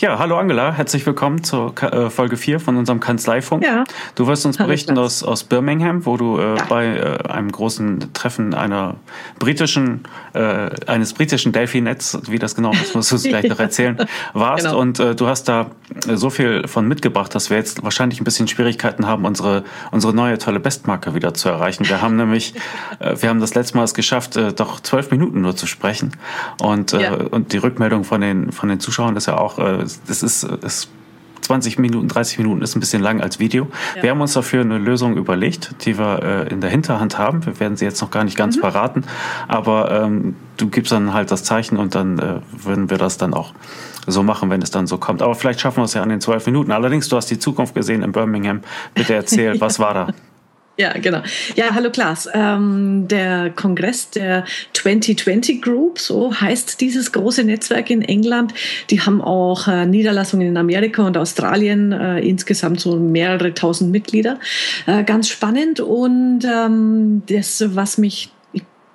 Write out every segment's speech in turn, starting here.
Ja, hallo Angela, herzlich willkommen zur äh, Folge 4 von unserem Kanzleifunk. Ja. Du wirst uns berichten aus, aus Birmingham, wo du äh, ja. bei äh, einem großen Treffen einer britischen, äh, eines britischen Delphi-Netz, wie das genau ist, musst du es gleich noch erzählen, warst. Genau. Und äh, du hast da so viel von mitgebracht, dass wir jetzt wahrscheinlich ein bisschen Schwierigkeiten haben, unsere, unsere neue tolle Bestmarke wieder zu erreichen. Wir haben nämlich, äh, wir haben das letzte Mal es geschafft, doch zwölf Minuten nur zu sprechen. Und, ja. und die Rückmeldung von den, von den Zuschauern ist ja auch das ist, ist 20 Minuten, 30 Minuten ist ein bisschen lang als Video. Ja. Wir haben uns dafür eine Lösung überlegt, die wir äh, in der Hinterhand haben. Wir werden sie jetzt noch gar nicht ganz mhm. verraten, aber ähm, du gibst dann halt das Zeichen und dann äh, würden wir das dann auch so machen, wenn es dann so kommt. Aber vielleicht schaffen wir es ja an den zwölf Minuten. Allerdings, du hast die Zukunft gesehen in Birmingham. Bitte erzähl, was war da? Ja, genau. Ja, hallo Klaas. Ähm, der Kongress der 2020 Group, so heißt dieses große Netzwerk in England. Die haben auch äh, Niederlassungen in Amerika und Australien, äh, insgesamt so mehrere tausend Mitglieder. Äh, ganz spannend. Und ähm, das, was mich, ich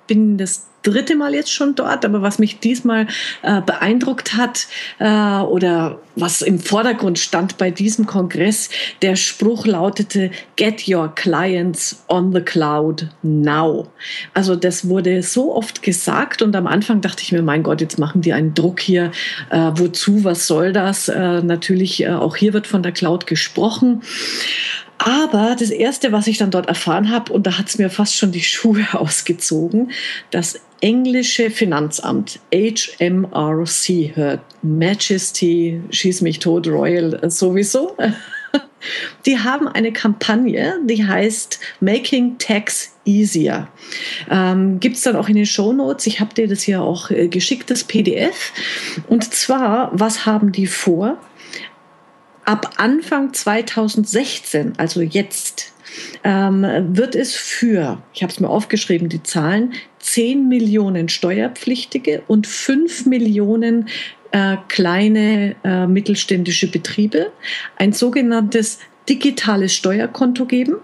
bin das dritte Mal jetzt schon dort, aber was mich diesmal äh, beeindruckt hat äh, oder was im Vordergrund stand bei diesem Kongress, der Spruch lautete, Get your clients on the cloud now. Also das wurde so oft gesagt und am Anfang dachte ich mir, mein Gott, jetzt machen die einen Druck hier. Äh, wozu, was soll das? Äh, natürlich, äh, auch hier wird von der Cloud gesprochen. Aber das Erste, was ich dann dort erfahren habe, und da hat es mir fast schon die Schuhe ausgezogen, das englische Finanzamt, HMRC, hört Majesty, schieß mich tot, Royal äh, sowieso. Die haben eine Kampagne, die heißt Making Tax Easier. Ähm, Gibt es dann auch in den Show Notes. Ich habe dir das hier auch äh, geschickt, das PDF. Und zwar, was haben die vor? Ab Anfang 2016, also jetzt, ähm, wird es für, ich habe es mir aufgeschrieben, die Zahlen, 10 Millionen Steuerpflichtige und 5 Millionen äh, kleine äh, mittelständische Betriebe ein sogenanntes digitales Steuerkonto geben.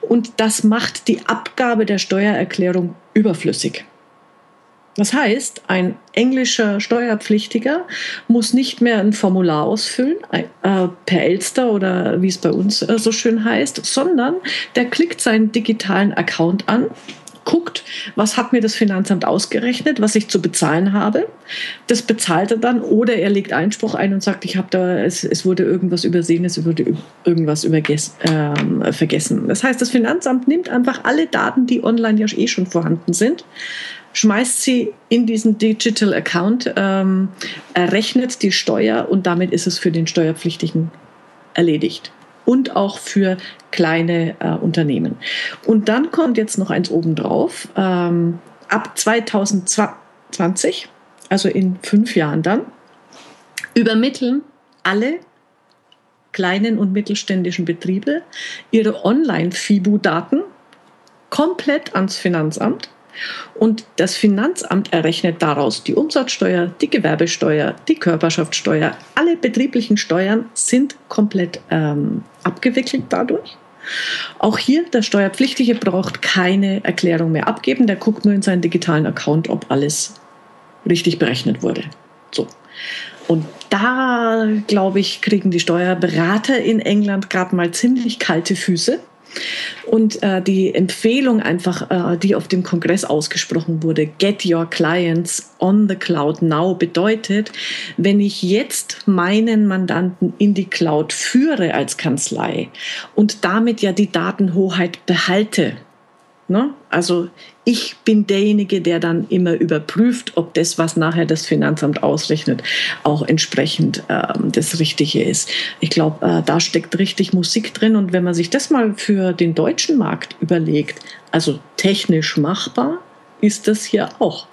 Und das macht die Abgabe der Steuererklärung überflüssig. Das heißt, ein englischer Steuerpflichtiger muss nicht mehr ein Formular ausfüllen, äh, per Elster oder wie es bei uns äh, so schön heißt, sondern der klickt seinen digitalen Account an, guckt, was hat mir das Finanzamt ausgerechnet, was ich zu bezahlen habe. Das bezahlt er dann oder er legt Einspruch ein und sagt, ich habe da, es, es, wurde irgendwas übersehen, es wurde irgendwas äh, vergessen. Das heißt, das Finanzamt nimmt einfach alle Daten, die online ja eh schon vorhanden sind, schmeißt sie in diesen Digital Account, ähm, errechnet die Steuer und damit ist es für den Steuerpflichtigen erledigt. Und auch für kleine äh, Unternehmen. Und dann kommt jetzt noch eins obendrauf. Ähm, ab 2020, also in fünf Jahren dann, übermitteln alle kleinen und mittelständischen Betriebe ihre Online-FIBU-Daten komplett ans Finanzamt und das Finanzamt errechnet daraus die Umsatzsteuer, die Gewerbesteuer, die Körperschaftssteuer. Alle betrieblichen Steuern sind komplett ähm, abgewickelt dadurch. Auch hier, der Steuerpflichtige braucht keine Erklärung mehr abgeben. Der guckt nur in seinen digitalen Account, ob alles richtig berechnet wurde. So. Und da, glaube ich, kriegen die Steuerberater in England gerade mal ziemlich kalte Füße und äh, die Empfehlung einfach, äh, die auf dem Kongress ausgesprochen wurde, Get Your Clients on the Cloud Now, bedeutet, wenn ich jetzt meinen Mandanten in die Cloud führe als Kanzlei und damit ja die Datenhoheit behalte, Ne? Also ich bin derjenige, der dann immer überprüft, ob das, was nachher das Finanzamt ausrechnet, auch entsprechend ähm, das Richtige ist. Ich glaube, äh, da steckt richtig Musik drin. Und wenn man sich das mal für den deutschen Markt überlegt, also technisch machbar, ist das hier auch.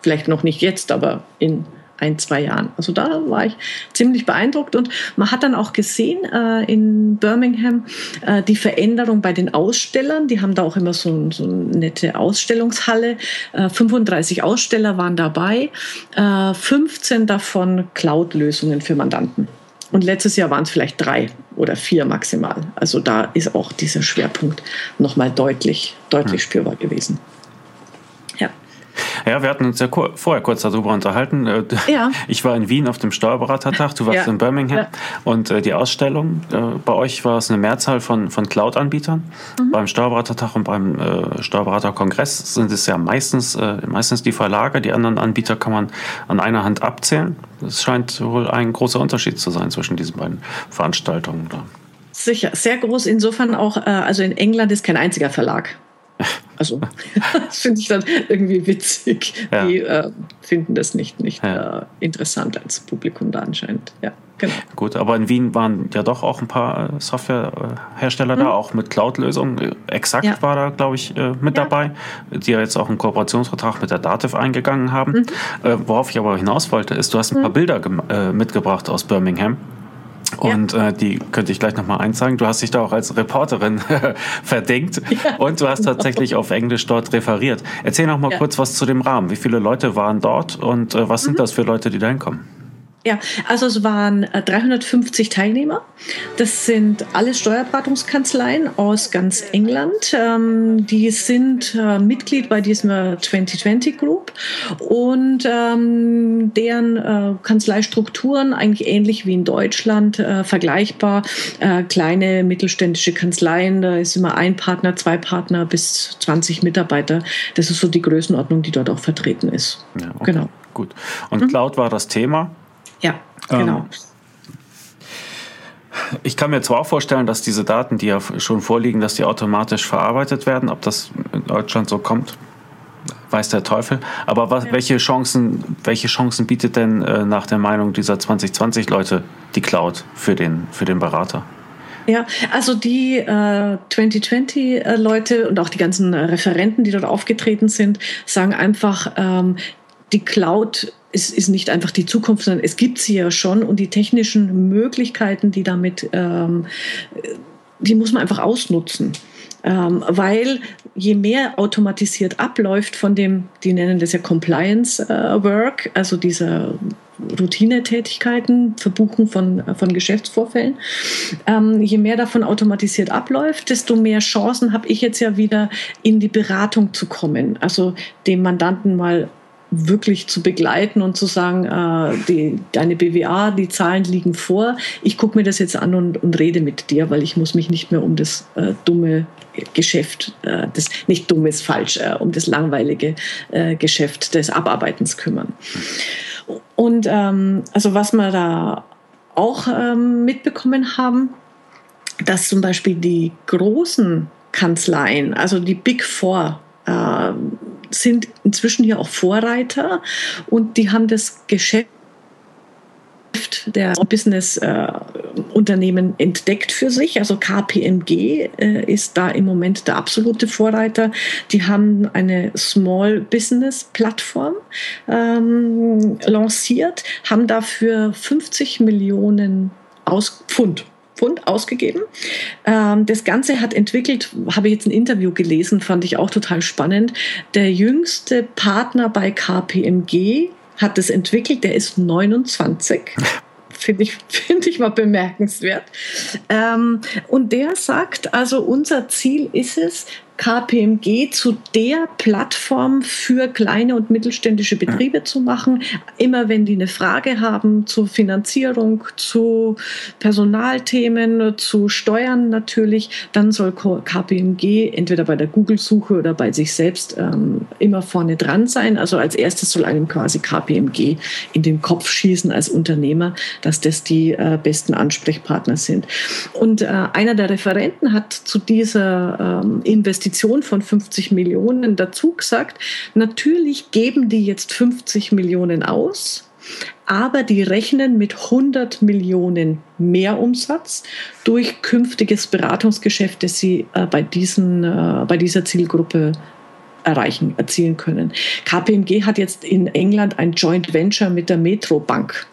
Vielleicht noch nicht jetzt, aber in ein, zwei Jahren. Also da war ich ziemlich beeindruckt und man hat dann auch gesehen äh, in Birmingham äh, die Veränderung bei den Ausstellern. Die haben da auch immer so, so eine nette Ausstellungshalle. Äh, 35 Aussteller waren dabei, 15 äh, davon Cloud-Lösungen für Mandanten. Und letztes Jahr waren es vielleicht drei oder vier maximal. Also da ist auch dieser Schwerpunkt nochmal deutlich, deutlich spürbar gewesen. Ja, wir hatten uns ja vorher kurz darüber unterhalten. Äh, ja. Ich war in Wien auf dem Steuerberatertag, du warst ja. in Birmingham. Ja. Und äh, die Ausstellung, äh, bei euch war es eine Mehrzahl von, von Cloud-Anbietern. Mhm. Beim Steuerberatertag und beim äh, Steuerberaterkongress sind es ja meistens, äh, meistens die Verlage. Die anderen Anbieter kann man an einer Hand abzählen. Es scheint wohl ein großer Unterschied zu sein zwischen diesen beiden Veranstaltungen. Sicher, sehr groß. Insofern auch, also in England ist kein einziger Verlag. Also, das finde ich dann irgendwie witzig. Ja. Die äh, finden das nicht, nicht ja. äh, interessant als Publikum da anscheinend. Ja, genau. Gut, aber in Wien waren ja doch auch ein paar äh, Softwarehersteller mhm. da, auch mit Cloud-Lösungen. Exakt ja. war da, glaube ich, äh, mit dabei, die ja jetzt auch einen Kooperationsvertrag mit der Dativ eingegangen haben. Mhm. Äh, worauf ich aber hinaus wollte, ist, du hast ein paar mhm. Bilder äh, mitgebracht aus Birmingham. Und ja. äh, die könnte ich gleich nochmal einzeigen. Du hast dich da auch als Reporterin verdenkt ja, und du hast genau. tatsächlich auf Englisch dort referiert. Erzähl noch mal ja. kurz was zu dem Rahmen. Wie viele Leute waren dort und äh, was mhm. sind das für Leute, die da hinkommen? Ja, also es waren 350 äh, Teilnehmer. Das sind alle Steuerberatungskanzleien aus ganz England. Ähm, die sind äh, Mitglied bei diesem 2020 äh, Group und ähm, deren Kanzleistrukturen eigentlich ähnlich wie in Deutschland vergleichbar. kleine mittelständische Kanzleien, da ist immer ein Partner, zwei Partner bis 20 Mitarbeiter. Das ist so die Größenordnung, die dort auch vertreten ist. Ja, okay. Genau. Gut. Und mhm. Cloud war das Thema. Ja, genau. Ähm, ich kann mir zwar auch vorstellen, dass diese Daten, die ja schon vorliegen, dass die automatisch verarbeitet werden. Ob das in Deutschland so kommt, weiß der Teufel. Aber was, ja. welche, Chancen, welche Chancen bietet denn äh, nach der Meinung dieser 2020-Leute die Cloud für den, für den Berater? Ja, also die äh, 2020-Leute äh, und auch die ganzen Referenten, die dort aufgetreten sind, sagen einfach, ähm, die Cloud ist, ist nicht einfach die Zukunft, sondern es gibt sie ja schon und die technischen Möglichkeiten, die damit, ähm, die muss man einfach ausnutzen. Ähm, weil je mehr automatisiert abläuft von dem, die nennen das ja Compliance äh, Work, also dieser Routinetätigkeiten, Verbuchen von, von Geschäftsvorfällen. Ähm, je mehr davon automatisiert abläuft, desto mehr Chancen habe ich jetzt ja wieder in die Beratung zu kommen. Also dem Mandanten mal wirklich zu begleiten und zu sagen, äh, die, deine BWA, die Zahlen liegen vor, ich gucke mir das jetzt an und, und rede mit dir, weil ich muss mich nicht mehr um das äh, dumme Geschäft, äh, das nicht dumm ist falsch, äh, um das langweilige äh, Geschäft des Abarbeitens kümmern. Und ähm, also was wir da auch ähm, mitbekommen haben, dass zum Beispiel die großen Kanzleien, also die Big Four, äh, sind inzwischen hier auch Vorreiter und die haben das Geschäft der Business-Unternehmen äh, entdeckt für sich. Also KPMG äh, ist da im Moment der absolute Vorreiter. Die haben eine Small Business Plattform ähm, lanciert, haben dafür 50 Millionen aus Pfund Pfund ausgegeben. Ähm, das Ganze hat entwickelt, habe ich jetzt ein Interview gelesen, fand ich auch total spannend. Der jüngste Partner bei KPMG hat es entwickelt, der ist 29. Finde ich, find ich mal bemerkenswert. Ähm, und der sagt, also unser Ziel ist es, KPMG zu der Plattform für kleine und mittelständische Betriebe zu machen. Immer wenn die eine Frage haben zur Finanzierung, zu Personalthemen, zu Steuern natürlich, dann soll KPMG entweder bei der Google-Suche oder bei sich selbst ähm, immer vorne dran sein. Also als erstes soll einem quasi KPMG in den Kopf schießen als Unternehmer, dass das die äh, besten Ansprechpartner sind. Und äh, einer der Referenten hat zu dieser ähm, Investition Investition von 50 Millionen dazu gesagt, natürlich geben die jetzt 50 Millionen aus, aber die rechnen mit 100 Millionen mehr Umsatz durch künftiges Beratungsgeschäft, das sie äh, bei, diesen, äh, bei dieser Zielgruppe erreichen, erzielen können. KPMG hat jetzt in England ein Joint Venture mit der Metro Bank,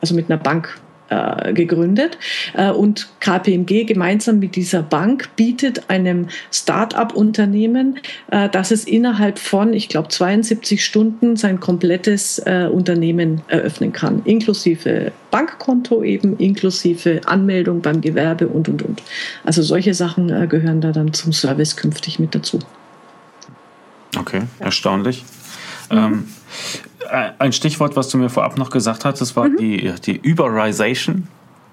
also mit einer Bank äh, gegründet. Äh, und KPMG gemeinsam mit dieser Bank bietet einem Start-up-Unternehmen, äh, dass es innerhalb von, ich glaube, 72 Stunden sein komplettes Unternehmen eröffnen kann, inklusive Bankkonto eben, inklusive Anmeldung beim Gewerbe und, und, und. Also solche Sachen gehören da dann zum Service künftig mit dazu. Okay, erstaunlich. Ähm, äh, ein Stichwort, was du mir vorab noch gesagt hattest, war mhm. die, die Uberization.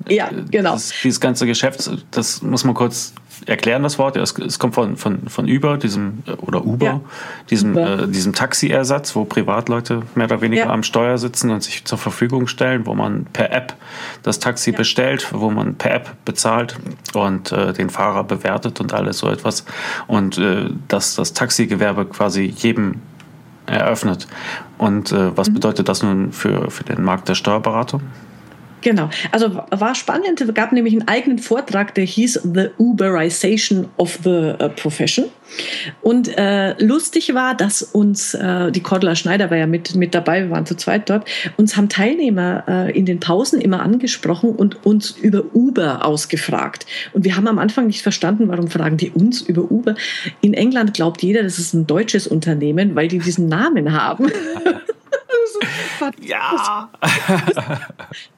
Ja, genau. Das, dieses ganze Geschäft, das muss man kurz erklären, das Wort. Es, es kommt von, von, von Uber, diesem, oder Uber, ja. diesem, Uber. Äh, diesem Taxiersatz, wo Privatleute mehr oder weniger ja. am Steuer sitzen und sich zur Verfügung stellen, wo man per App das Taxi ja. bestellt, wo man per App bezahlt und äh, den Fahrer bewertet und alles so etwas. Und äh, dass das Taxigewerbe quasi jedem eröffnet. Und äh, was mhm. bedeutet das nun für, für den Markt der Steuerberatung? Genau. Also war spannend. Es gab nämlich einen eigenen Vortrag, der hieß The Uberization of the uh, Profession. Und äh, lustig war, dass uns, äh, die Cordula Schneider war ja mit, mit dabei, wir waren zu zweit dort, uns haben Teilnehmer äh, in den Pausen immer angesprochen und uns über Uber ausgefragt. Und wir haben am Anfang nicht verstanden, warum fragen die uns über Uber. In England glaubt jeder, das ist ein deutsches Unternehmen, weil die diesen Namen haben. ja.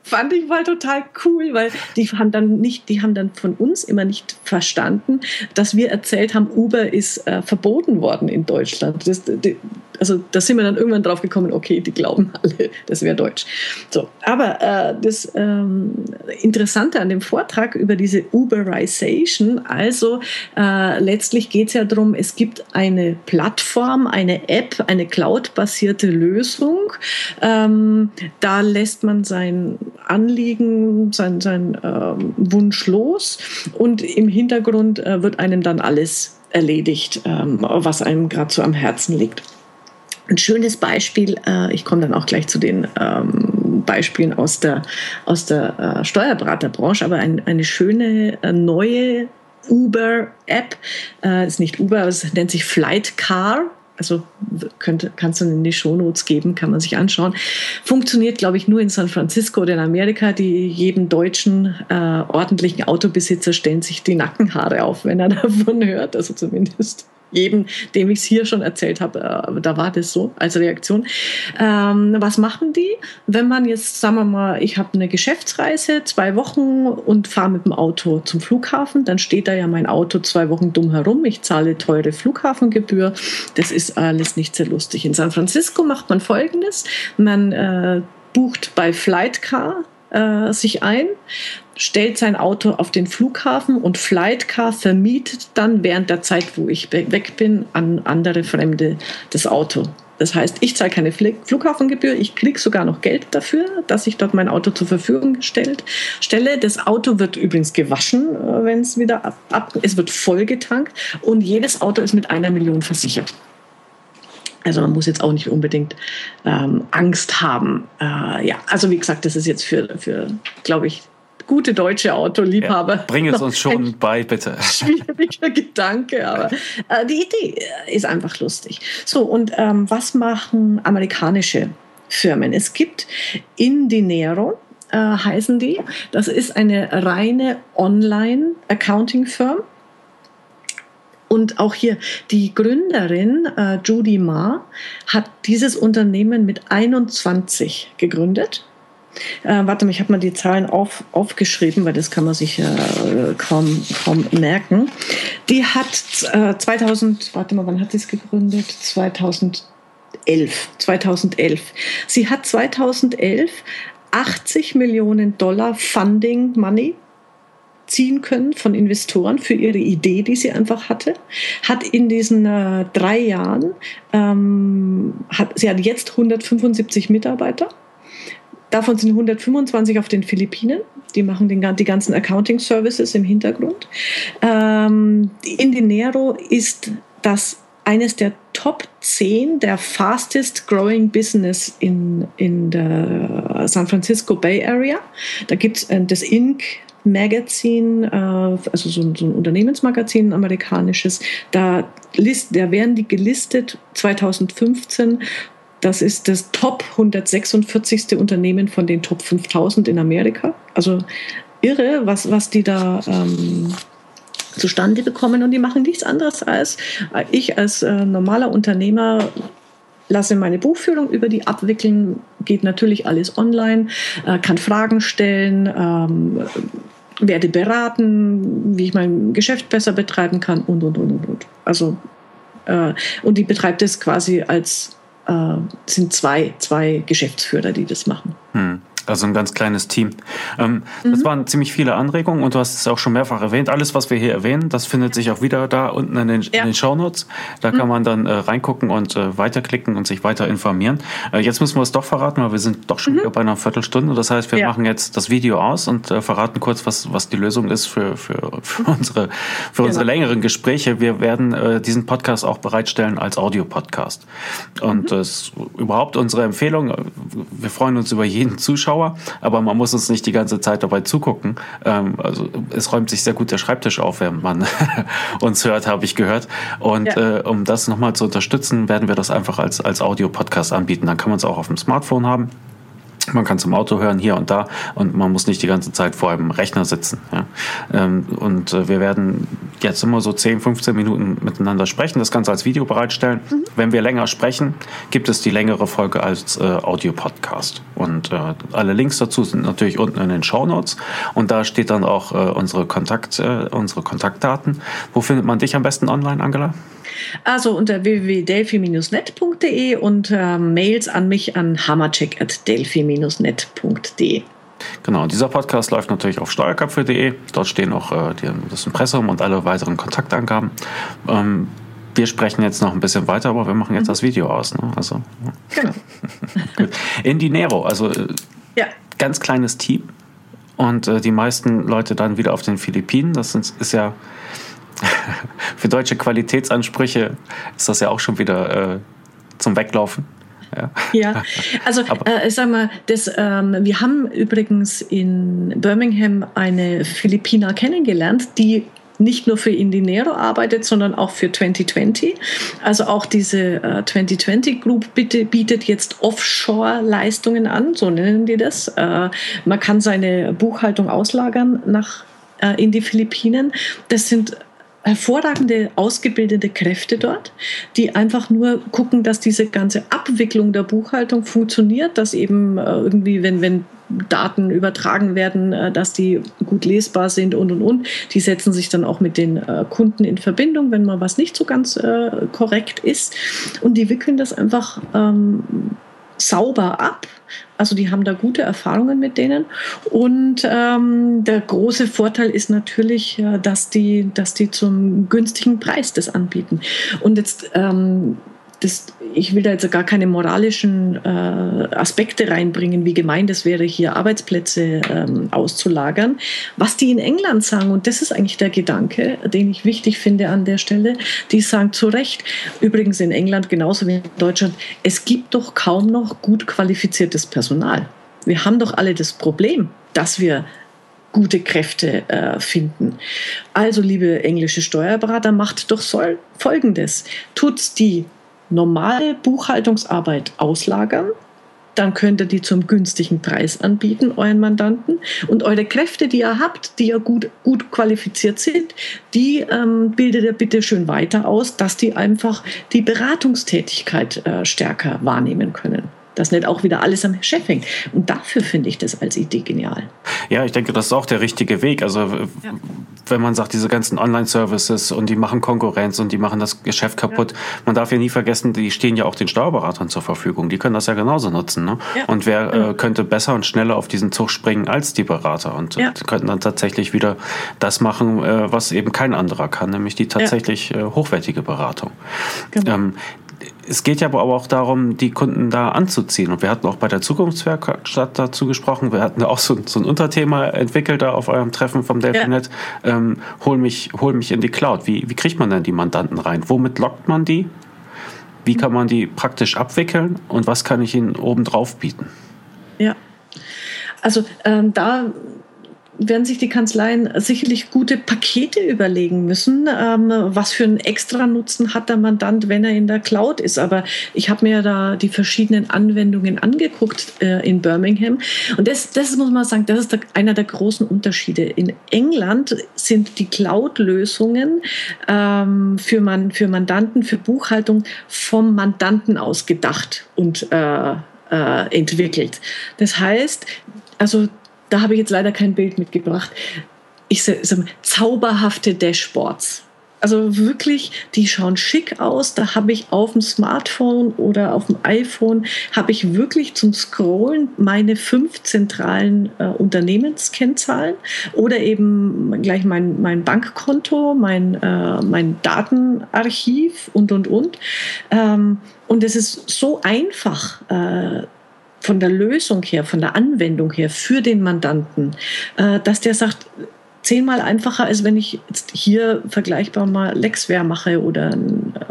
fand ich mal total cool, weil die haben dann nicht, die haben dann von uns immer nicht verstanden, dass wir erzählt haben, Uber ist äh, verboten worden in Deutschland. Das, die, also da sind wir dann irgendwann drauf gekommen, okay, die glauben alle, das wäre Deutsch. So, aber äh, das ähm, Interessante an dem Vortrag über diese Uberization, also äh, letztlich geht es ja darum, es gibt eine Plattform, eine App, eine Cloud-basierte Lösung. Ähm, da lässt man sein Anliegen, sein, sein ähm, Wunsch los und im Hintergrund äh, wird einem dann alles erledigt, ähm, was einem gerade so am Herzen liegt. Ein schönes Beispiel, äh, ich komme dann auch gleich zu den ähm, Beispielen aus der, aus der äh, Steuerberaterbranche, aber ein, eine schöne äh, neue Uber-App, ist nicht Uber, es nennt sich Flightcar also könnte, kannst du in die Shownotes geben, kann man sich anschauen. Funktioniert, glaube ich, nur in San Francisco oder in Amerika. Die jedem deutschen äh, ordentlichen Autobesitzer stellen sich die Nackenhaare auf, wenn er davon hört. Also zumindest jedem, dem ich es hier schon erzählt habe, äh, da war das so als Reaktion. Ähm, was machen die, wenn man jetzt, sagen wir mal, ich habe eine Geschäftsreise, zwei Wochen und fahre mit dem Auto zum Flughafen, dann steht da ja mein Auto zwei Wochen dumm herum, ich zahle teure Flughafengebühr, das ist alles nicht sehr lustig. In San Francisco macht man folgendes, man äh, bucht bei Flightcar äh, sich ein, stellt sein Auto auf den Flughafen und Flightcar vermietet dann während der Zeit, wo ich weg bin, an andere Fremde das Auto. Das heißt, ich zahle keine Flughafengebühr, ich kriege sogar noch Geld dafür, dass ich dort mein Auto zur Verfügung gestellt, stelle. Das Auto wird übrigens gewaschen, äh, wenn es wieder ab, ab, es wird vollgetankt und jedes Auto ist mit einer Million versichert. Also man muss jetzt auch nicht unbedingt ähm, Angst haben. Äh, ja, also wie gesagt, das ist jetzt für, für glaube ich, gute deutsche Autoliebhaber. Ja, bring es uns schon bei, bitte. Schwieriger Gedanke, aber äh, die Idee ist einfach lustig. So, und ähm, was machen amerikanische Firmen? Es gibt Indinero, äh, heißen die. Das ist eine reine Online-Accounting-Firm. Und auch hier die Gründerin äh, Judy Ma hat dieses Unternehmen mit 21 gegründet äh, warte mal, ich habe mal die Zahlen auf, aufgeschrieben, weil das kann man sich äh, kaum, kaum merken. Die hat äh, 2000, warte mal, wann hat sie es gegründet? 2011. 2011. Sie hat 2011 80 Millionen Dollar Funding Money ziehen können von Investoren für ihre Idee, die sie einfach hatte. Hat in diesen äh, drei Jahren, ähm, hat, sie hat jetzt 175 Mitarbeiter Davon sind 125 auf den Philippinen. Die machen den, die ganzen Accounting Services im Hintergrund. Ähm, Indinero ist das eines der Top 10 der fastest growing business in, in der San Francisco Bay Area. Da gibt es äh, das Inc. Magazine, äh, also so, so, ein Unternehmensmagazin, ein amerikanisches. Da, list, da werden die gelistet 2015 das ist das Top 146. Unternehmen von den Top 5000 in Amerika. Also irre, was, was die da ähm, zustande bekommen. Und die machen nichts anderes als äh, ich als äh, normaler Unternehmer lasse meine Buchführung über die abwickeln, geht natürlich alles online, äh, kann Fragen stellen, ähm, werde beraten, wie ich mein Geschäft besser betreiben kann und, und, und, und. Also, äh, und die betreibt es quasi als sind zwei, zwei Geschäftsführer, die das machen. Hm. Also ein ganz kleines Team. Ähm, mhm. Das waren ziemlich viele Anregungen und du hast es auch schon mehrfach erwähnt. Alles, was wir hier erwähnen, das findet sich auch wieder da unten in den, ja. in den Shownotes. Da mhm. kann man dann äh, reingucken und äh, weiterklicken und sich weiter informieren. Äh, jetzt müssen wir es doch verraten, weil wir sind doch schon mhm. wieder bei einer Viertelstunde. Das heißt, wir ja. machen jetzt das Video aus und äh, verraten kurz, was, was die Lösung ist für, für, für mhm. unsere, für unsere genau. längeren Gespräche. Wir werden äh, diesen Podcast auch bereitstellen als Audiopodcast. Und mhm. das ist überhaupt unsere Empfehlung. Wir freuen uns über jeden Zuschauer. Zuschauer, aber man muss uns nicht die ganze Zeit dabei zugucken. Ähm, also es räumt sich sehr gut der Schreibtisch auf, wenn man uns hört, habe ich gehört. Und ja. äh, um das nochmal zu unterstützen, werden wir das einfach als, als Audio-Podcast anbieten. Dann kann man es auch auf dem Smartphone haben. Man kann zum Auto hören hier und da und man muss nicht die ganze Zeit vor einem Rechner sitzen. Ja. Ähm, und äh, wir werden jetzt immer so 10, 15 Minuten miteinander sprechen, das Ganze als Video bereitstellen. Mhm. Wenn wir länger sprechen, gibt es die längere Folge als äh, Audio-Podcast. Und äh, alle Links dazu sind natürlich unten in den Show Notes. Und da steht dann auch äh, unsere, Kontakt, äh, unsere Kontaktdaten. Wo findet man dich am besten online, Angela? Also unter www.delphi-net.de und äh, Mails an mich an hammercheck.delphi-net.de. Genau, dieser Podcast läuft natürlich auf steuerköpfe.de. Dort stehen auch äh, die, das Impressum und alle weiteren Kontaktangaben. Ähm, wir sprechen jetzt noch ein bisschen weiter, aber wir machen jetzt mhm. das Video aus. Ne? Also, genau. In Dinero, also äh, ja. ganz kleines Team. Und äh, die meisten Leute dann wieder auf den Philippinen. Das ist, ist ja für deutsche Qualitätsansprüche ist das ja auch schon wieder äh, zum Weglaufen. Ja, ja. also äh, sag mal, das, ähm, wir haben übrigens in Birmingham eine Philippiner kennengelernt, die nicht nur für Indinero arbeitet, sondern auch für 2020. Also auch diese äh, 2020 Group bitte, bietet jetzt Offshore-Leistungen an, so nennen die das. Äh, man kann seine Buchhaltung auslagern nach äh, in die Philippinen. Das sind hervorragende ausgebildete Kräfte dort, die einfach nur gucken, dass diese ganze Abwicklung der Buchhaltung funktioniert, dass eben äh, irgendwie, wenn, wenn Daten übertragen werden, äh, dass die gut lesbar sind und und und. Die setzen sich dann auch mit den äh, Kunden in Verbindung, wenn mal was nicht so ganz korrekt ist. Und die wickeln das einfach ähm, sauber ab also die haben da gute Erfahrungen mit denen. Und ähm, der große Vorteil ist natürlich, äh, dass, die, dass die zum günstigen Preis das anbieten. Und jetzt ähm, das, ich will da jetzt gar keine moralischen äh, Aspekte reinbringen, wie gemein das wäre, hier Arbeitsplätze ähm, auszulagern. Was die in England sagen, und das ist eigentlich der Gedanke, den ich wichtig finde an der Stelle, die sagen zu Recht, übrigens in England genauso wie in Deutschland, es gibt doch kaum noch gut qualifiziertes Personal. Wir haben doch alle das Problem, dass wir gute Kräfte äh, finden. Also, liebe englische Steuerberater, macht doch Folgendes. Tut die normale Buchhaltungsarbeit auslagern. Dann könnt ihr die zum günstigen Preis anbieten, euren Mandanten. Und eure Kräfte, die ihr habt, die ja gut, gut qualifiziert sind, die ähm, bildet ihr bitte schön weiter aus, dass die einfach die Beratungstätigkeit äh, stärker wahrnehmen können dass nicht auch wieder alles am Chef hängt. Und dafür finde ich das als Idee genial. Ja, ich denke, das ist auch der richtige Weg. Also ja. Wenn man sagt, diese ganzen Online-Services und die machen Konkurrenz und die machen das Geschäft kaputt, ja. man darf ja nie vergessen, die stehen ja auch den Steuerberatern zur Verfügung. Die können das ja genauso nutzen. Ne? Ja. Und wer äh, könnte besser und schneller auf diesen Zug springen als die Berater und äh, könnten dann tatsächlich wieder das machen, äh, was eben kein anderer kann, nämlich die tatsächlich äh, hochwertige Beratung. Genau. Ähm, es geht ja aber auch darum, die Kunden da anzuziehen. Und wir hatten auch bei der Zukunftswerkstatt dazu gesprochen. Wir hatten auch so, so ein Unterthema entwickelt da auf eurem Treffen vom Delphinet. Ja. Ähm, hol, mich, hol mich in die Cloud. Wie, wie kriegt man denn die Mandanten rein? Womit lockt man die? Wie kann man die praktisch abwickeln? Und was kann ich ihnen obendrauf bieten? Ja. Also ähm, da werden sich die Kanzleien sicherlich gute Pakete überlegen müssen, ähm, was für einen extra Nutzen hat der Mandant, wenn er in der Cloud ist. Aber ich habe mir da die verschiedenen Anwendungen angeguckt äh, in Birmingham. Und das, das muss man sagen, das ist der, einer der großen Unterschiede. In England sind die Cloud-Lösungen ähm, für, man, für Mandanten, für Buchhaltung vom Mandanten aus gedacht und äh, äh, entwickelt. Das heißt, also da habe ich jetzt leider kein Bild mitgebracht. Ich sage, zauberhafte Dashboards. Also wirklich, die schauen schick aus. Da habe ich auf dem Smartphone oder auf dem iPhone, habe ich wirklich zum Scrollen meine fünf zentralen äh, Unternehmenskennzahlen oder eben gleich mein, mein Bankkonto, mein, äh, mein Datenarchiv und, und, und. Ähm, und es ist so einfach. Äh, von der Lösung her, von der Anwendung her für den Mandanten, äh, dass der sagt, zehnmal einfacher, als wenn ich jetzt hier vergleichbar mal Lexware mache oder ein äh,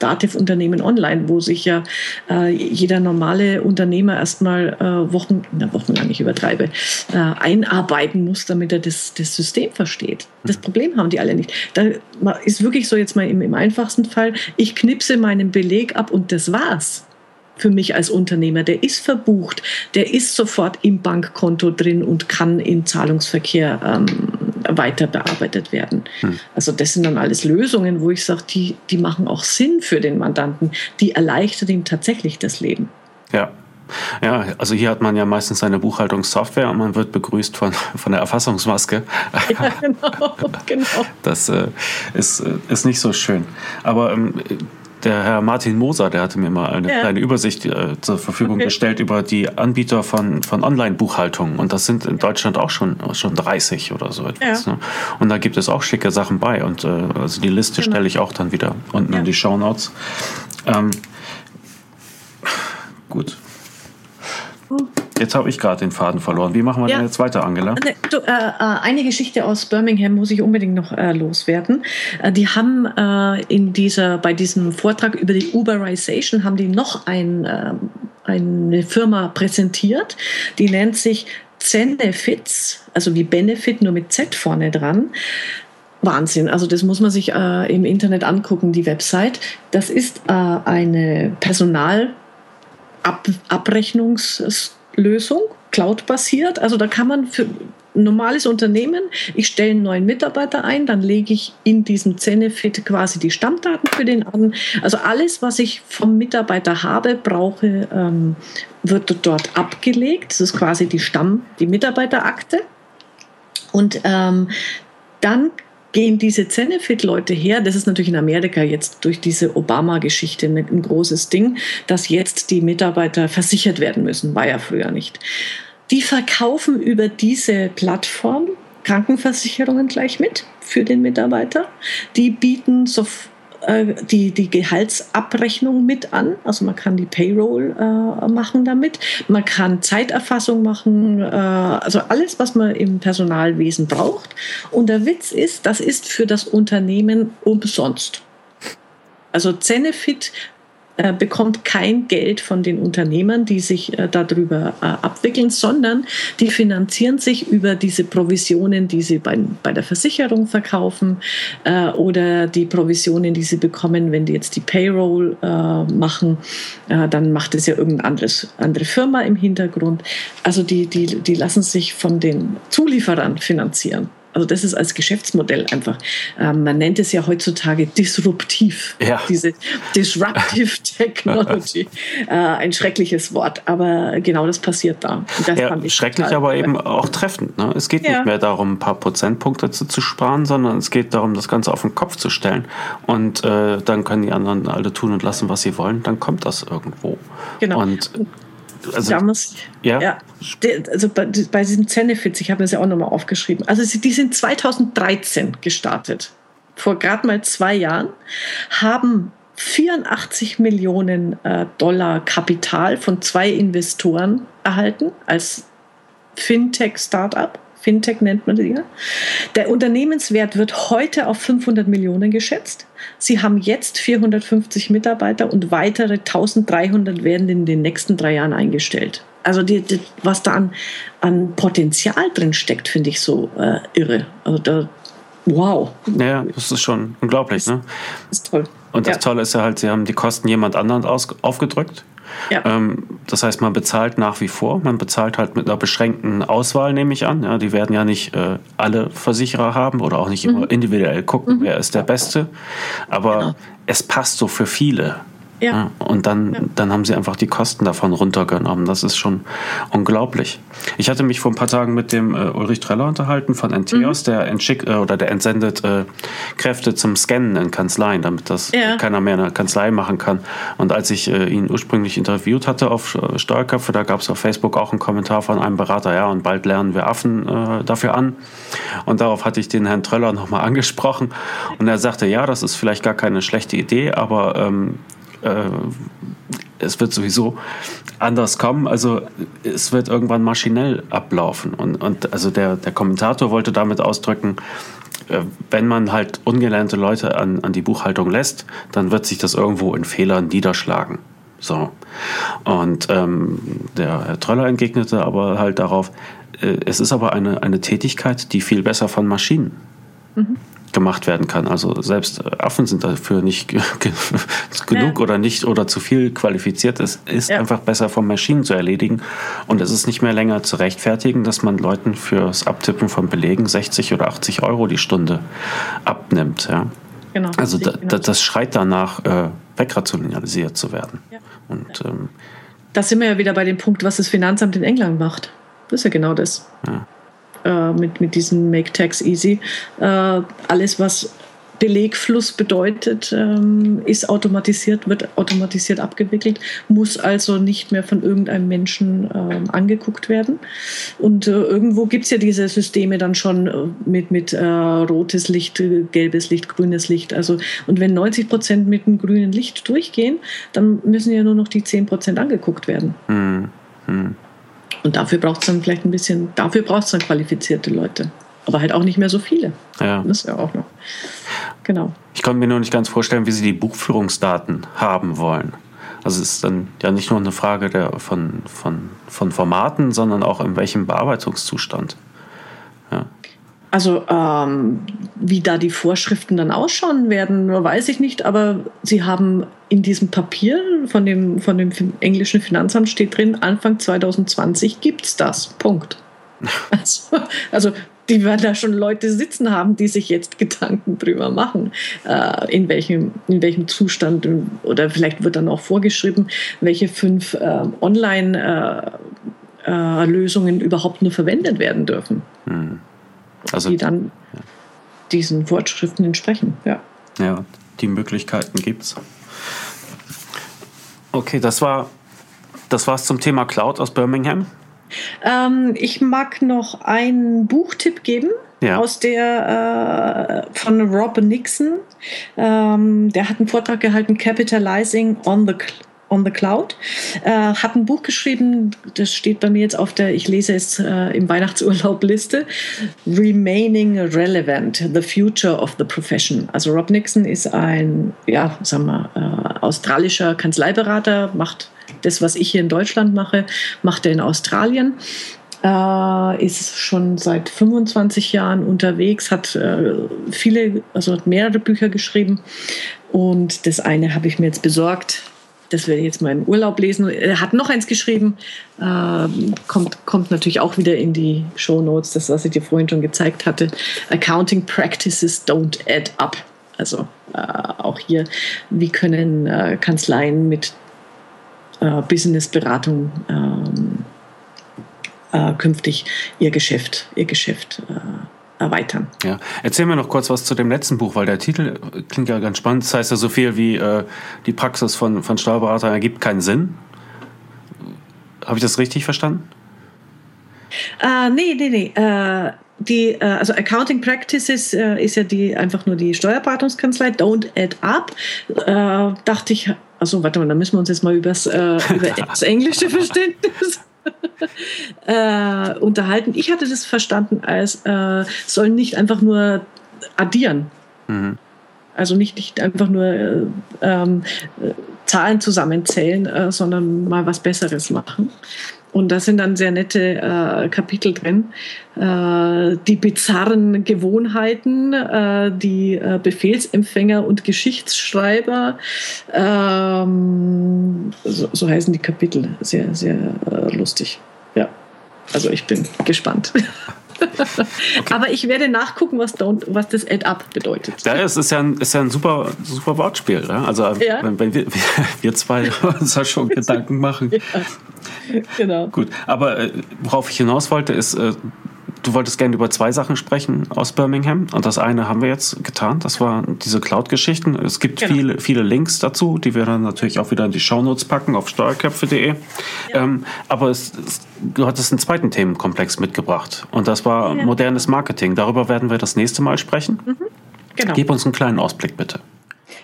Dativ-Unternehmen online, wo sich ja äh, jeder normale Unternehmer erstmal äh, Wochen, na, wochenlang ich übertreibe, äh, einarbeiten muss, damit er das, das System versteht. Das mhm. Problem haben die alle nicht. Da ist wirklich so jetzt mal im, im einfachsten Fall, ich knipse meinen Beleg ab und das war's für mich als Unternehmer. Der ist verbucht, der ist sofort im Bankkonto drin und kann im Zahlungsverkehr ähm, weiter bearbeitet werden. Hm. Also das sind dann alles Lösungen, wo ich sage, die, die machen auch Sinn für den Mandanten, die erleichtern ihm tatsächlich das Leben. Ja, ja, also hier hat man ja meistens seine Buchhaltungssoftware und man wird begrüßt von, von der Erfassungsmaske. Ja, genau, genau. Das äh, ist, äh, ist nicht so schön. Aber ähm, der Herr Martin Moser, der hatte mir mal eine ja. kleine Übersicht äh, zur Verfügung okay. gestellt über die Anbieter von, von Online-Buchhaltungen. Und das sind in Deutschland auch schon, schon 30 oder so etwas. Ja. Ne? Und da gibt es auch schicke Sachen bei. Und äh, also die Liste genau. stelle ich auch dann wieder unten ja. in die Show Notes. Ähm, gut. Jetzt habe ich gerade den Faden verloren. Wie machen wir ja. denn jetzt weiter, Angela? Ne, du, äh, äh, eine Geschichte aus Birmingham muss ich unbedingt noch äh, loswerden. Äh, die haben äh, in dieser, bei diesem Vortrag über die Uberization haben die noch ein, äh, eine Firma präsentiert, die nennt sich Zenefits, also wie Benefit nur mit Z vorne dran. Wahnsinn. Also das muss man sich äh, im Internet angucken, die Website. Das ist äh, eine Personalabrechnungs- Lösung, Cloud-basiert. Also da kann man für ein normales Unternehmen, ich stelle einen neuen Mitarbeiter ein, dann lege ich in diesem Zenefit quasi die Stammdaten für den an. Also alles, was ich vom Mitarbeiter habe, brauche, ähm, wird dort abgelegt. Das ist quasi die Stamm, die Mitarbeiterakte. Und ähm, dann gehen diese Zenefit-Leute her? Das ist natürlich in Amerika jetzt durch diese Obama-Geschichte ein großes Ding, dass jetzt die Mitarbeiter versichert werden müssen. War ja früher nicht. Die verkaufen über diese Plattform Krankenversicherungen gleich mit für den Mitarbeiter. Die bieten sofort äh, die, die Gehaltsabrechnung mit an. Also man kann die Payroll äh, machen damit. Man kann Zeiterfassung machen. Äh, also alles, was man im Personalwesen braucht. Und der Witz ist, das ist für das Unternehmen umsonst. Also Zenefit bekommt kein Geld von den Unternehmern, die sich äh, darüber äh, abwickeln, sondern die finanzieren sich über diese Provisionen, die sie bei, der Versicherung verkaufen äh, oder die Provisionen, die sie bekommen, wenn die jetzt die Payroll äh, machen, äh, dann macht es ja irgendeine andere Firma im Hintergrund. Also die, die, die lassen sich von den Zulieferern finanzieren. Also das ist als Geschäftsmodell einfach. Ähm, man nennt es ja heutzutage disruptiv. Ja. Diese Disruptive Technology. äh, ein schreckliches Wort, aber genau das passiert da. Das ja, schrecklich, aber eben auch treffend. Ne? Es geht ja. nicht mehr darum, ein paar Prozentpunkte zu, zu, sparen, sondern es geht darum, das Ganze auf den Kopf zu stellen. Und äh, dann können die anderen alle tun und lassen, was sie wollen. Dann kommt das irgendwo. Genau. Und also, da muss, ja? ja also bei, bei diesem Zenefits, ich habe das ja auch nochmal aufgeschrieben, also die sind 2013 gestartet, vor gerade mal zwei Jahren, haben 84 Millionen äh, Dollar Kapital von zwei Investoren erhalten als Fintech-Startup. Fintech nennt man die. Der Unternehmenswert wird heute auf 500 Millionen geschätzt. Sie haben jetzt 450 Mitarbeiter und weitere 1300 werden in den nächsten drei Jahren eingestellt. Also die, die, was da an, an Potenzial drin steckt, finde ich so äh, irre. Also da, wow. Ja, das ist schon unglaublich. Das, ne? ist toll. Und das ja. Tolle ist ja halt, sie haben die Kosten jemand anderen aus, aufgedrückt ja. Ähm, das heißt, man bezahlt nach wie vor. Man bezahlt halt mit einer beschränkten Auswahl, nehme ich an. Ja, die werden ja nicht äh, alle Versicherer haben oder auch nicht mhm. immer individuell gucken, mhm. wer ist der Beste. Aber genau. es passt so für viele Ja. Und dann, ja. dann haben sie einfach die Kosten davon runtergenommen. Das ist schon unglaublich. Ich hatte mich vor ein paar Tagen mit dem äh, Ulrich Treller unterhalten von NTOS, mhm. der entschick, äh, oder der entsendet äh, Kräfte zum Scannen in Kanzleien, damit das ja. keiner mehr in der Kanzlei machen kann. Und als ich äh, ihn ursprünglich interviewt hatte auf äh, Steuerköpfe, da gab es auf Facebook auch einen Kommentar von einem Berater, ja, und bald lernen wir Affen äh, dafür an. Und darauf hatte ich den Herrn Treller nochmal angesprochen. Und er sagte, ja, das ist vielleicht gar keine schlechte Idee, aber ähm, äh, es wird sowieso anders kommen. Also es wird irgendwann maschinell ablaufen. Und, und also der, der Kommentator wollte damit ausdrücken, äh, wenn man halt ungelernte Leute an, an die Buchhaltung lässt, dann wird sich das irgendwo in Fehlern niederschlagen. So. Und ähm, der Herr Tröller entgegnete aber halt darauf, äh, es ist aber eine, eine Tätigkeit, die viel besser von Maschinen mhm gemacht werden kann. Also selbst Affen sind dafür nicht genug ja. oder nicht oder zu viel qualifiziert. Es ist ja. einfach besser von Maschinen zu erledigen und es ist nicht mehr länger zu rechtfertigen, dass man Leuten fürs Abtippen von Belegen 60 oder 80 Euro die Stunde abnimmt. Ja? Genau, also da, da, das schreit danach, äh, wegrationalisiert zu werden. Ja. Und, ähm, da sind wir ja wieder bei dem Punkt, was das Finanzamt in England macht. Das ist ja genau das. Ja äh, mit, mit diesem Make Tax Easy. Äh, alles, was Belegfluss bedeutet, ähm, ist automatisiert, wird automatisiert abgewickelt, muss also nicht mehr von irgendeinem Menschen ähm, angeguckt werden. Und äh, irgendwo gibt es ja diese Systeme dann schon äh, mit, mit äh, rotes Licht, gelbes Licht, grünes Licht. Also, und wenn 90 Prozent mit einem grünen Licht durchgehen, dann müssen ja nur noch die 10 Prozent angeguckt werden. Hm. Und dafür braucht es dann vielleicht ein bisschen, dafür braucht es dann qualifizierte Leute. Aber halt auch nicht mehr so viele. Ja. Das ist ja auch noch. Genau. Ich konnte mir nur nicht ganz vorstellen, wie sie die Buchführungsdaten haben wollen. Also es ist dann ja nicht nur eine Frage der, von, von, von Formaten, sondern auch in welchem Bearbeitungszustand. Also ähm, wie da die Vorschriften dann ausschauen werden, weiß ich nicht, aber sie haben in diesem Papier von dem, von dem englischen Finanzamt steht drin, Anfang 2020 gibt es das. Punkt. Also, also die werden da schon Leute sitzen haben, die sich jetzt Gedanken drüber machen, äh, in, welchem, in welchem Zustand oder vielleicht wird dann auch vorgeschrieben, welche fünf äh, Online-Lösungen äh, äh überhaupt nur verwendet werden dürfen. Hm also, die dann ja. diesen Vorschriften entsprechen. Ja, ja die Möglichkeiten gibt es. Okay, das war das war's zum Thema Cloud aus Birmingham. Ähm, ich mag noch einen Buchtipp geben. Ja. aus der äh, von Rob Nixon. Ähm, der hat einen Vortrag gehalten, Capitalizing on the on the Cloud. Äh, hat ein Buch geschrieben, das steht bei mir jetzt auf der, ich lese es äh, im Weihnachtsurlaub-Liste, Remaining Relevant, The Future of the Profession. Also Rob Nixon ist ein, ja, sagen wir, äh, australischer Kanzleiberater, macht das, was ich hier in Deutschland mache, macht er in Australien. Äh, ist schon seit 25 Jahren unterwegs, hat äh, viele, also hat mehrere Bücher geschrieben. Und das eine habe ich mir jetzt besorgt, das werde ich jetzt mal im Urlaub lesen. Er hat noch eins geschrieben, äh, kommt, kommt natürlich auch wieder in die Show Notes, das, was ich dir vorhin schon gezeigt hatte. Accounting Practices Don't Add Up. Also äh, auch hier, wie können äh, Kanzleien mit äh, Businessberatung ähm, äh, künftig ihr Geschäft, ihr Geschäft äh, erweitern. Ja, erzähl mir noch kurz was zu dem letzten Buch, weil der Titel klingt ja ganz spannend. Das heißt ja so viel wie äh, die Praxis von, von Steuerberatern ergibt keinen Sinn. Habe ich das richtig verstanden? Äh, nee, nee, nee. Äh, die, äh, also Accounting Practices äh, ist ja die einfach nur die Steuerberatungskanzlei. Don't add up. Äh, dachte ich, also warte mal, da müssen wir uns jetzt mal übers, äh, über das englische Verständnis äh, unterhalten. Ich hatte das verstanden als äh, sollen nicht einfach nur addieren. Mhm. Also nicht, nicht einfach nur äh, ähm, Zahlen zusammenzählen, äh, sondern mal was Besseres machen. Und da sind dann sehr nette äh, Kapitel drin. Äh, die bizarren Gewohnheiten, äh, die äh, Befehlsempfänger und Geschichtsschreiber, ähm, so, so, heißen die Kapitel. Sehr, sehr äh, lustig. Ja, also ich bin gespannt. Okay. Aber ich werde nachgucken, was, don't, was das Add Up bedeutet. Ja, es ist ja ein, ist ja ein super, super Wortspiel. Ne? Also ja. wenn, wenn wir, wir zwei uns da schon Gedanken machen. Ja. Genau. Gut, aber äh, worauf ich hinaus wollte, ist, äh, du wolltest gerne über zwei Sachen sprechen aus Birmingham und das eine haben wir jetzt getan. Das war diese Cloud-Geschichten. Es gibt genau. viele, viele Links dazu, die wir dann natürlich auch wieder in die Shownotes packen auf steuerköpfe.de. Ja. Ähm, aber es, es, du hattest einen zweiten Themenkomplex mitgebracht und das war ja. modernes Marketing. Darüber werden wir das nächste Mal sprechen. Mhm. Genau. Gib uns einen kleinen Ausblick bitte.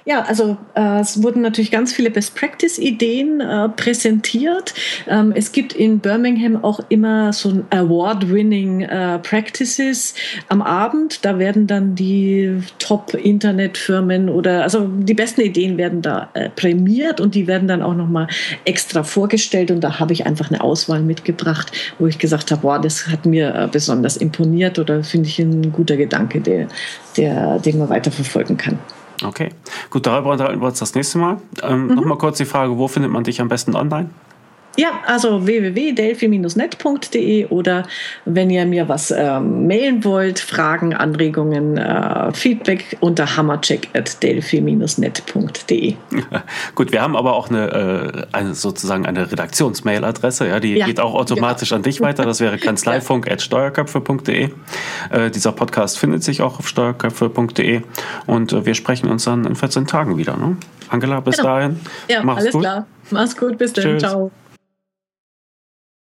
Ja, also äh, es wurden natürlich ganz viele Best-Practice-Ideen äh, präsentiert. Ähm, es gibt in Birmingham auch immer so ein Award-Winning äh, Practices am Abend. Da werden dann die Top-Internetfirmen oder also die besten Ideen werden da äh, prämiert und die werden dann auch nochmal extra vorgestellt. Und da habe ich einfach eine Auswahl mitgebracht, wo ich gesagt habe, boah, das hat mir äh, besonders imponiert oder finde ich ein guter Gedanke, der, der, den man weiterverfolgen kann. Okay, gut, darüber unterhalten wir uns das nächste Mal. Ähm, mhm. Nochmal kurz die Frage, wo findet man dich am besten online? Ja, also www.delphi-net.de oder wenn ihr mir was ähm, mailen wollt, Fragen, Anregungen, äh, Feedback unter hammercheck.delphi-net.de. Gut, wir haben aber auch eine, äh, eine sozusagen eine Redaktionsmailadresse, ja, die ja, geht auch automatisch genau. an dich weiter. Das wäre kanzleifunk.steuerköpfe.de. Äh, dieser Podcast findet sich auch auf steuerköpfe.de und äh, wir sprechen uns dann in 14 Tagen wieder. Ne? Angela, bis genau. dahin. Ja, Mach's alles gut. klar. Mach's gut, bis dann. Ciao.